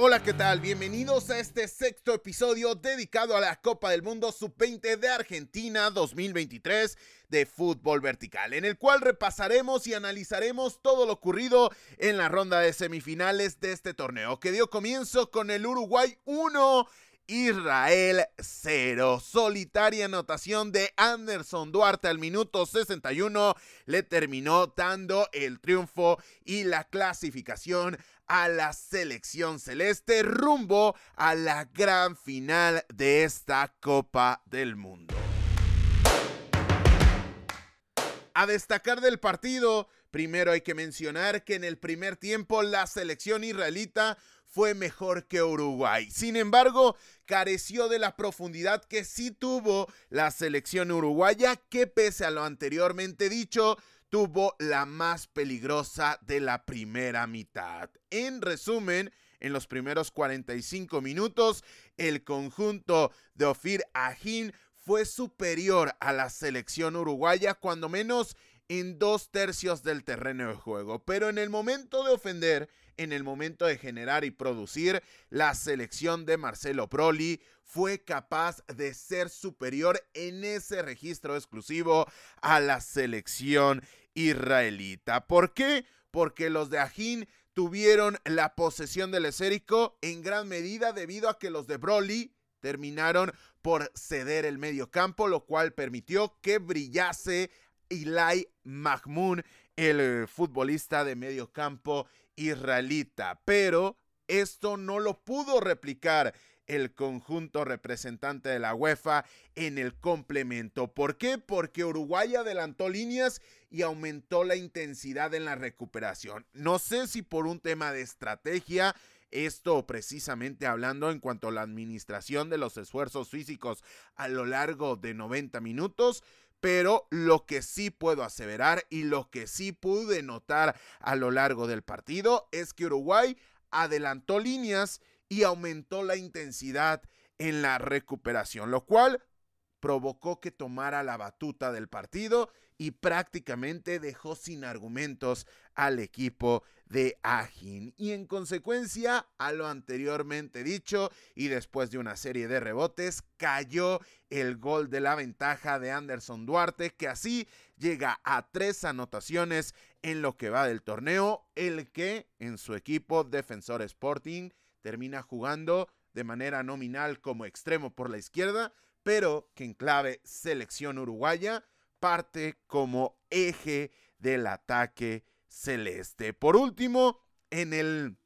Hola, ¿qué tal? Bienvenidos a este sexto episodio dedicado a la Copa del Mundo Sub-20 de Argentina 2023 de fútbol vertical, en el cual repasaremos y analizaremos todo lo ocurrido en la ronda de semifinales de este torneo, que dio comienzo con el Uruguay 1. Israel 0. Solitaria anotación de Anderson Duarte al minuto 61 le terminó dando el triunfo y la clasificación a la selección celeste rumbo a la gran final de esta Copa del Mundo. A destacar del partido, primero hay que mencionar que en el primer tiempo la selección israelita fue mejor que Uruguay. Sin embargo, careció de la profundidad que sí tuvo la selección uruguaya, que pese a lo anteriormente dicho, tuvo la más peligrosa de la primera mitad. En resumen, en los primeros 45 minutos, el conjunto de Ofir Ajín fue superior a la selección uruguaya, cuando menos en dos tercios del terreno de juego. Pero en el momento de ofender, en el momento de generar y producir, la selección de Marcelo Proli fue capaz de ser superior en ese registro exclusivo a la selección israelita. ¿Por qué? Porque los de Ajín tuvieron la posesión del esérico en gran medida debido a que los de Broly terminaron por ceder el medio campo, lo cual permitió que brillase Ilai Mahmoud, el futbolista de medio campo israelita. Pero esto no lo pudo replicar el conjunto representante de la UEFA en el complemento. ¿Por qué? Porque Uruguay adelantó líneas y aumentó la intensidad en la recuperación. No sé si por un tema de estrategia, esto precisamente hablando en cuanto a la administración de los esfuerzos físicos a lo largo de 90 minutos, pero lo que sí puedo aseverar y lo que sí pude notar a lo largo del partido es que Uruguay adelantó líneas y aumentó la intensidad en la recuperación, lo cual provocó que tomara la batuta del partido y prácticamente dejó sin argumentos al equipo de Ajín. Y en consecuencia a lo anteriormente dicho y después de una serie de rebotes, cayó el gol de la ventaja de Anderson Duarte, que así llega a tres anotaciones en lo que va del torneo, el que en su equipo Defensor Sporting termina jugando de manera nominal como extremo por la izquierda, pero que en clave selección uruguaya parte como eje del ataque celeste. Por último, en el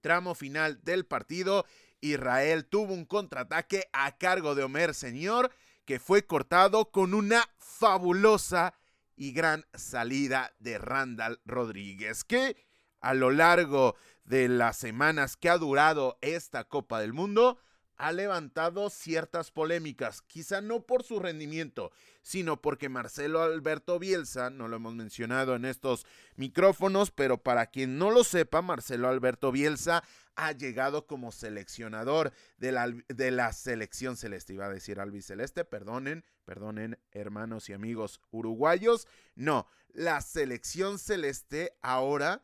tramo final del partido, Israel tuvo un contraataque a cargo de Omer Señor que fue cortado con una fabulosa y gran salida de Randall Rodríguez, que a lo largo de las semanas que ha durado esta Copa del Mundo, ha levantado ciertas polémicas, quizá no por su rendimiento, sino porque Marcelo Alberto Bielsa, no lo hemos mencionado en estos micrófonos, pero para quien no lo sepa, Marcelo Alberto Bielsa ha llegado como seleccionador de la, de la selección celeste, iba a decir albiceleste, perdonen, perdonen hermanos y amigos uruguayos, no, la selección celeste ahora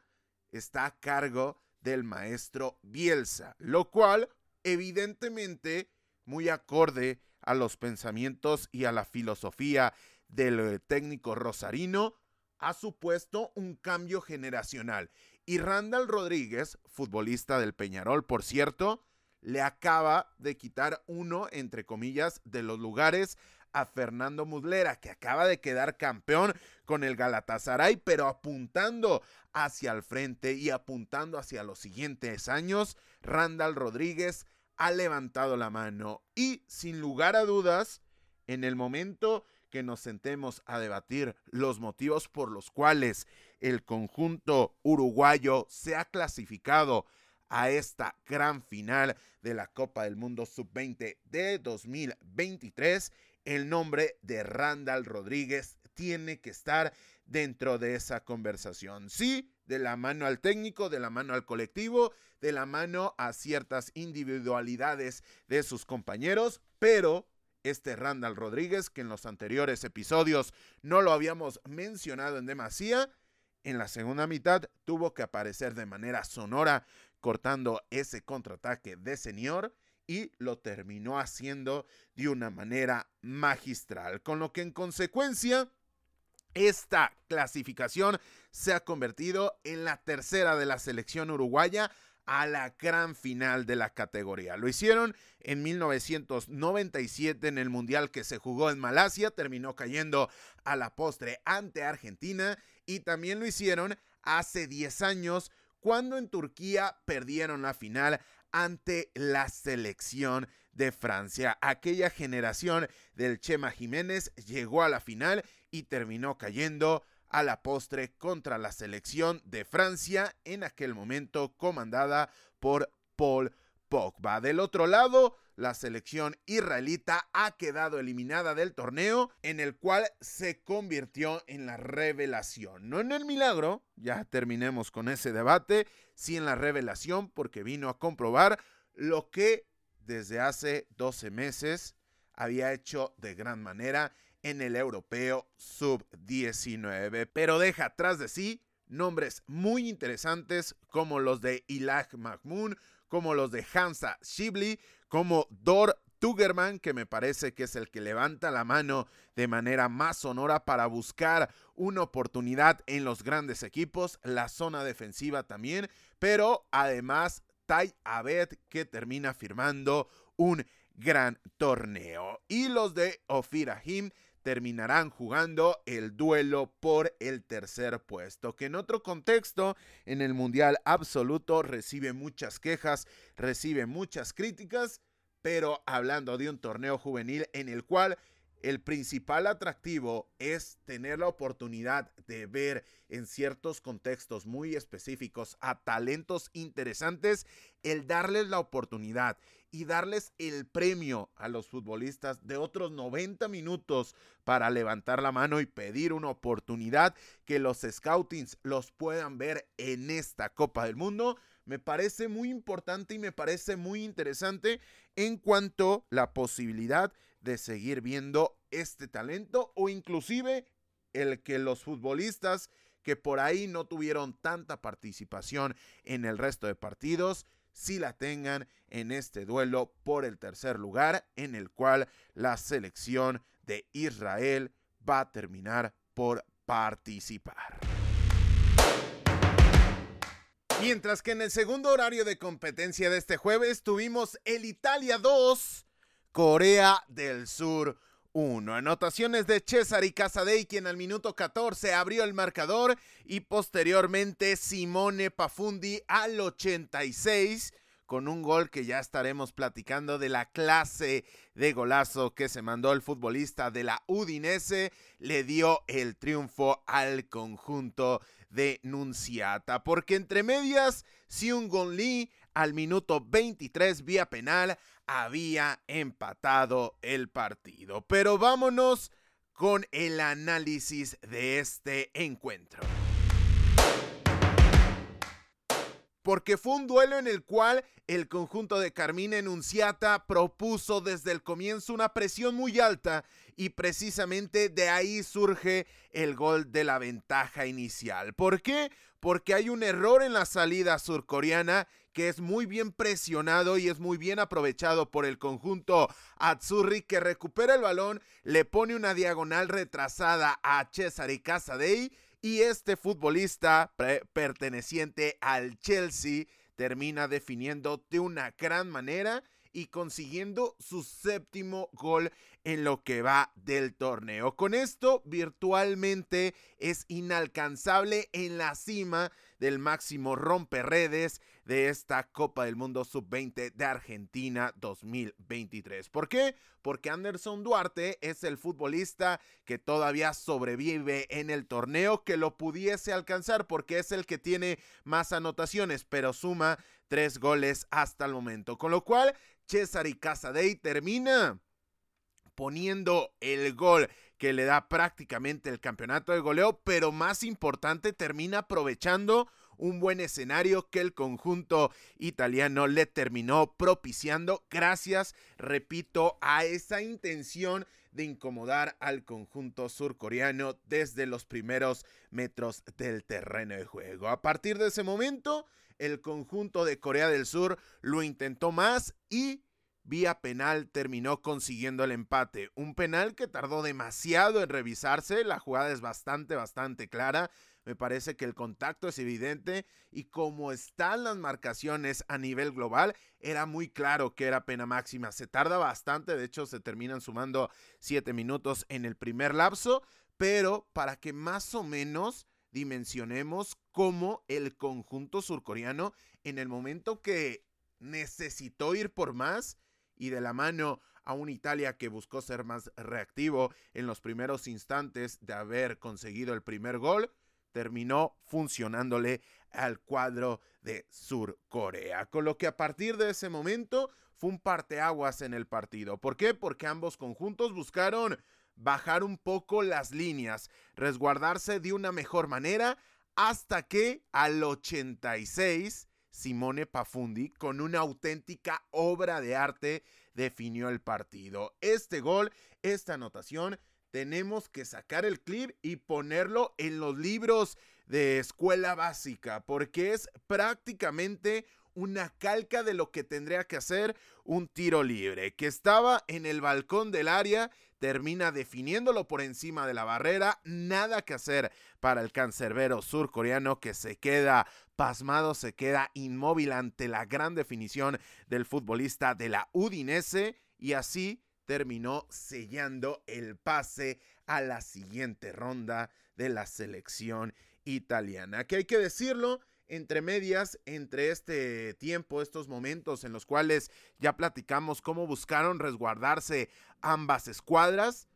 está a cargo del maestro Bielsa, lo cual evidentemente muy acorde a los pensamientos y a la filosofía del técnico rosarino, ha supuesto un cambio generacional. Y Randall Rodríguez, futbolista del Peñarol, por cierto, le acaba de quitar uno, entre comillas, de los lugares a Fernando Muslera, que acaba de quedar campeón con el Galatasaray, pero apuntando hacia el frente y apuntando hacia los siguientes años, Randall Rodríguez ha levantado la mano. Y sin lugar a dudas, en el momento que nos sentemos a debatir los motivos por los cuales el conjunto uruguayo se ha clasificado a esta gran final de la Copa del Mundo Sub-20 de 2023, el nombre de Randall Rodríguez tiene que estar dentro de esa conversación. Sí, de la mano al técnico, de la mano al colectivo, de la mano a ciertas individualidades de sus compañeros, pero este Randall Rodríguez, que en los anteriores episodios no lo habíamos mencionado en demasía, en la segunda mitad tuvo que aparecer de manera sonora cortando ese contraataque de señor y lo terminó haciendo de una manera magistral, con lo que en consecuencia esta clasificación se ha convertido en la tercera de la selección uruguaya a la gran final de la categoría. Lo hicieron en 1997 en el Mundial que se jugó en Malasia, terminó cayendo a la postre ante Argentina y también lo hicieron hace 10 años cuando en Turquía perdieron la final ante la selección de Francia. Aquella generación del Chema Jiménez llegó a la final y terminó cayendo a la postre contra la selección de Francia, en aquel momento comandada por Paul Pogba. Del otro lado, la selección israelita ha quedado eliminada del torneo, en el cual se convirtió en la revelación. No en el milagro, ya terminemos con ese debate, sí en la revelación, porque vino a comprobar lo que desde hace 12 meses había hecho de gran manera en el europeo sub-19, pero deja atrás de sí nombres muy interesantes como los de Ilah Mahmoud, como los de Hansa Shibli, como Dor Tugerman, que me parece que es el que levanta la mano de manera más sonora para buscar una oportunidad en los grandes equipos, la zona defensiva también, pero además Tai Abed que termina firmando un gran torneo. Y los de Ofir Ahim terminarán jugando el duelo por el tercer puesto, que en otro contexto, en el Mundial Absoluto, recibe muchas quejas, recibe muchas críticas, pero hablando de un torneo juvenil en el cual el principal atractivo es tener la oportunidad de ver en ciertos contextos muy específicos a talentos interesantes, el darles la oportunidad y darles el premio a los futbolistas de otros 90 minutos para levantar la mano y pedir una oportunidad que los scoutings los puedan ver en esta Copa del Mundo, me parece muy importante y me parece muy interesante en cuanto a la posibilidad de seguir viendo este talento o inclusive el que los futbolistas que por ahí no tuvieron tanta participación en el resto de partidos, sí la tengan en este duelo por el tercer lugar en el cual la selección de Israel va a terminar por participar. Mientras que en el segundo horario de competencia de este jueves tuvimos el Italia 2, Corea del Sur 1. Anotaciones de Cesar y Casadei, quien al minuto 14 abrió el marcador, y posteriormente Simone Pafundi al 86 con un gol que ya estaremos platicando de la clase de golazo que se mandó el futbolista de la Udinese, le dio el triunfo al conjunto de Nunciata, porque entre medias, Siung Gon Lee al minuto 23 vía penal había empatado el partido. Pero vámonos con el análisis de este encuentro. Porque fue un duelo en el cual el conjunto de Carmina Enunciata propuso desde el comienzo una presión muy alta y precisamente de ahí surge el gol de la ventaja inicial. ¿Por qué? Porque hay un error en la salida surcoreana que es muy bien presionado y es muy bien aprovechado por el conjunto Atsuri que recupera el balón, le pone una diagonal retrasada a Cesare Casadei y este futbolista perteneciente al Chelsea termina definiendo de una gran manera y consiguiendo su séptimo gol en lo que va del torneo. Con esto, virtualmente es inalcanzable en la cima del máximo romperredes de esta Copa del Mundo Sub-20 de Argentina 2023. ¿Por qué? Porque Anderson Duarte es el futbolista que todavía sobrevive en el torneo, que lo pudiese alcanzar porque es el que tiene más anotaciones, pero suma tres goles hasta el momento. Con lo cual, Cesar y Casadei termina poniendo el gol que le da prácticamente el campeonato de goleo, pero más importante termina aprovechando un buen escenario que el conjunto italiano le terminó propiciando gracias, repito, a esa intención de incomodar al conjunto surcoreano desde los primeros metros del terreno de juego. A partir de ese momento, el conjunto de Corea del Sur lo intentó más y vía penal terminó consiguiendo el empate. Un penal que tardó demasiado en revisarse, la jugada es bastante, bastante clara. Me parece que el contacto es evidente y como están las marcaciones a nivel global, era muy claro que era pena máxima. Se tarda bastante, de hecho se terminan sumando siete minutos en el primer lapso, pero para que más o menos dimensionemos cómo el conjunto surcoreano en el momento que necesitó ir por más y de la mano a un Italia que buscó ser más reactivo en los primeros instantes de haber conseguido el primer gol, terminó funcionándole al cuadro de Sur Corea. Con lo que a partir de ese momento fue un parteaguas en el partido. ¿Por qué? Porque ambos conjuntos buscaron bajar un poco las líneas, resguardarse de una mejor manera, hasta que al 86 Simone Pafundi, con una auténtica obra de arte, definió el partido. Este gol, esta anotación, tenemos que sacar el clip y ponerlo en los libros de escuela básica, porque es prácticamente una calca de lo que tendría que hacer un tiro libre, que estaba en el balcón del área, termina definiéndolo por encima de la barrera, nada que hacer para el cancerbero surcoreano que se queda pasmado, se queda inmóvil ante la gran definición del futbolista de la Udinese y así terminó sellando el pase a la siguiente ronda de la selección italiana. Que hay que decirlo, entre medias, entre este tiempo, estos momentos en los cuales ya platicamos cómo buscaron resguardarse ambas escuadras,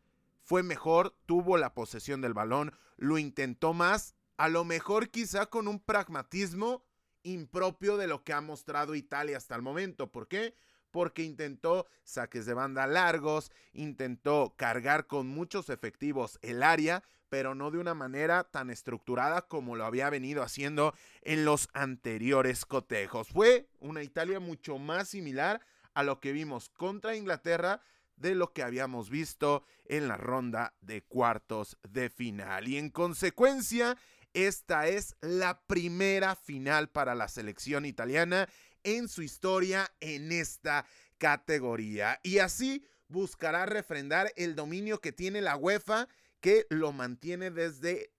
fue mejor, tuvo la posesión del balón, lo intentó más, a lo mejor quizá con un pragmatismo impropio de lo que ha mostrado Italia hasta el momento. ¿Por qué? Porque intentó saques de banda largos, intentó cargar con muchos efectivos el área, pero no de una manera tan estructurada como lo había venido haciendo en los anteriores cotejos. Fue una Italia mucho más similar a lo que vimos contra Inglaterra de lo que habíamos visto en la ronda de cuartos de final. Y en consecuencia, esta es la primera final para la selección italiana en su historia en esta categoría. Y así buscará refrendar el dominio que tiene la UEFA, que lo mantiene desde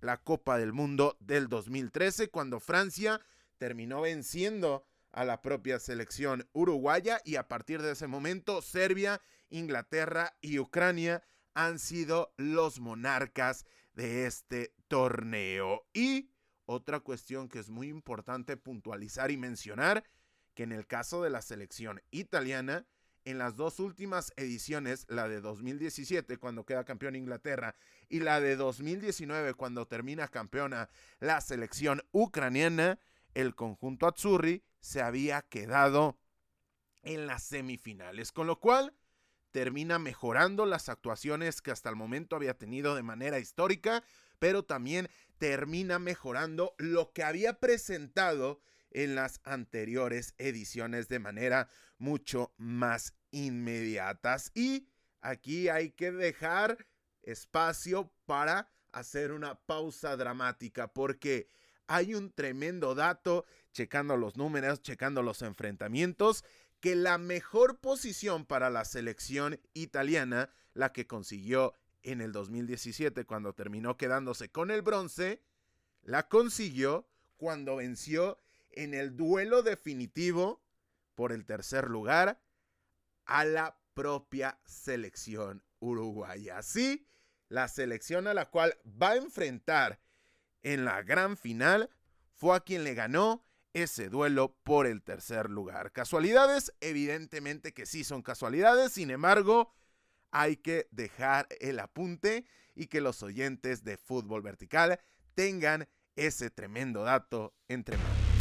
la Copa del Mundo del 2013, cuando Francia terminó venciendo a la propia selección uruguaya y a partir de ese momento Serbia, Inglaterra y Ucrania han sido los monarcas de este torneo. Y otra cuestión que es muy importante puntualizar y mencionar, que en el caso de la selección italiana, en las dos últimas ediciones, la de 2017 cuando queda campeón Inglaterra y la de 2019 cuando termina campeona la selección ucraniana, el conjunto Azzurri se había quedado en las semifinales, con lo cual termina mejorando las actuaciones que hasta el momento había tenido de manera histórica, pero también termina mejorando lo que había presentado en las anteriores ediciones de manera mucho más inmediatas. Y aquí hay que dejar espacio para hacer una pausa dramática porque hay un tremendo dato, checando los números, checando los enfrentamientos, que la mejor posición para la selección italiana, la que consiguió en el 2017 cuando terminó quedándose con el bronce, la consiguió cuando venció en el duelo definitivo por el tercer lugar a la propia selección uruguaya. Así, la selección a la cual va a enfrentar en la gran final fue a quien le ganó ese duelo por el tercer lugar. Casualidades, evidentemente que sí son casualidades, sin embargo, hay que dejar el apunte y que los oyentes de fútbol vertical tengan ese tremendo dato entre manos.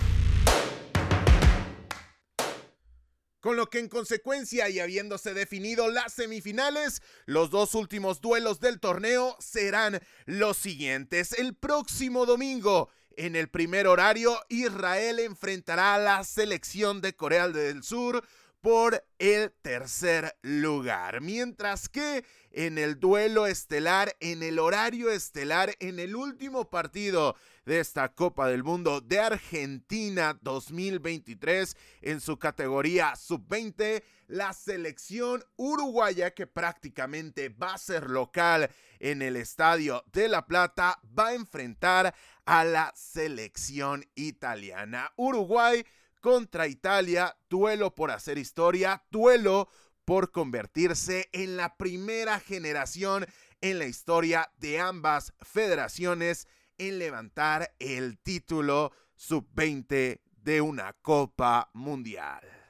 Con lo que en consecuencia y habiéndose definido las semifinales, los dos últimos duelos del torneo serán los siguientes. El próximo domingo, en el primer horario, Israel enfrentará a la selección de Corea del Sur por el tercer lugar. Mientras que en el duelo estelar, en el horario estelar, en el último partido de esta Copa del Mundo de Argentina 2023 en su categoría sub-20, la selección uruguaya que prácticamente va a ser local en el Estadio de La Plata va a enfrentar a la selección italiana. Uruguay contra Italia, duelo por hacer historia, duelo por convertirse en la primera generación en la historia de ambas federaciones en levantar el título sub-20 de una Copa Mundial.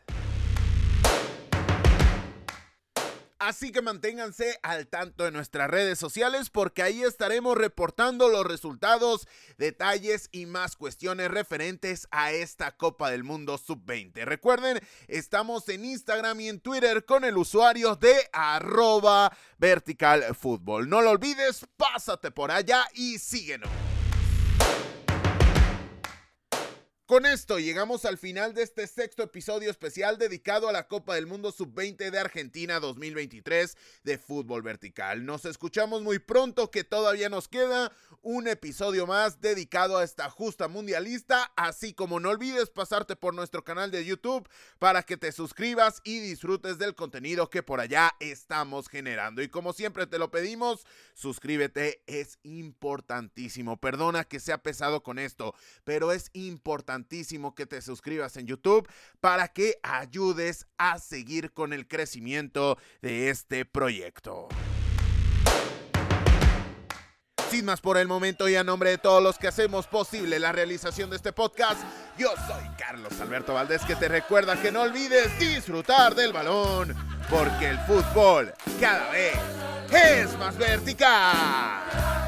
Así que manténganse al tanto de nuestras redes sociales porque ahí estaremos reportando los resultados, detalles y más cuestiones referentes a esta Copa del Mundo Sub-20. Recuerden, estamos en Instagram y en Twitter con el usuario de arroba vertical No lo olvides, pásate por allá y síguenos. Con esto llegamos al final de este sexto episodio especial dedicado a la Copa del Mundo Sub-20 de Argentina 2023 de fútbol vertical. Nos escuchamos muy pronto que todavía nos queda un episodio más dedicado a esta justa mundialista, así como no olvides pasarte por nuestro canal de YouTube para que te suscribas y disfrutes del contenido que por allá estamos generando. Y como siempre te lo pedimos, suscríbete, es importantísimo. Perdona que sea pesado con esto, pero es importante que te suscribas en YouTube para que ayudes a seguir con el crecimiento de este proyecto. Sin más por el momento y a nombre de todos los que hacemos posible la realización de este podcast, yo soy Carlos Alberto Valdés que te recuerda que no olvides disfrutar del balón, porque el fútbol cada vez es más vertical.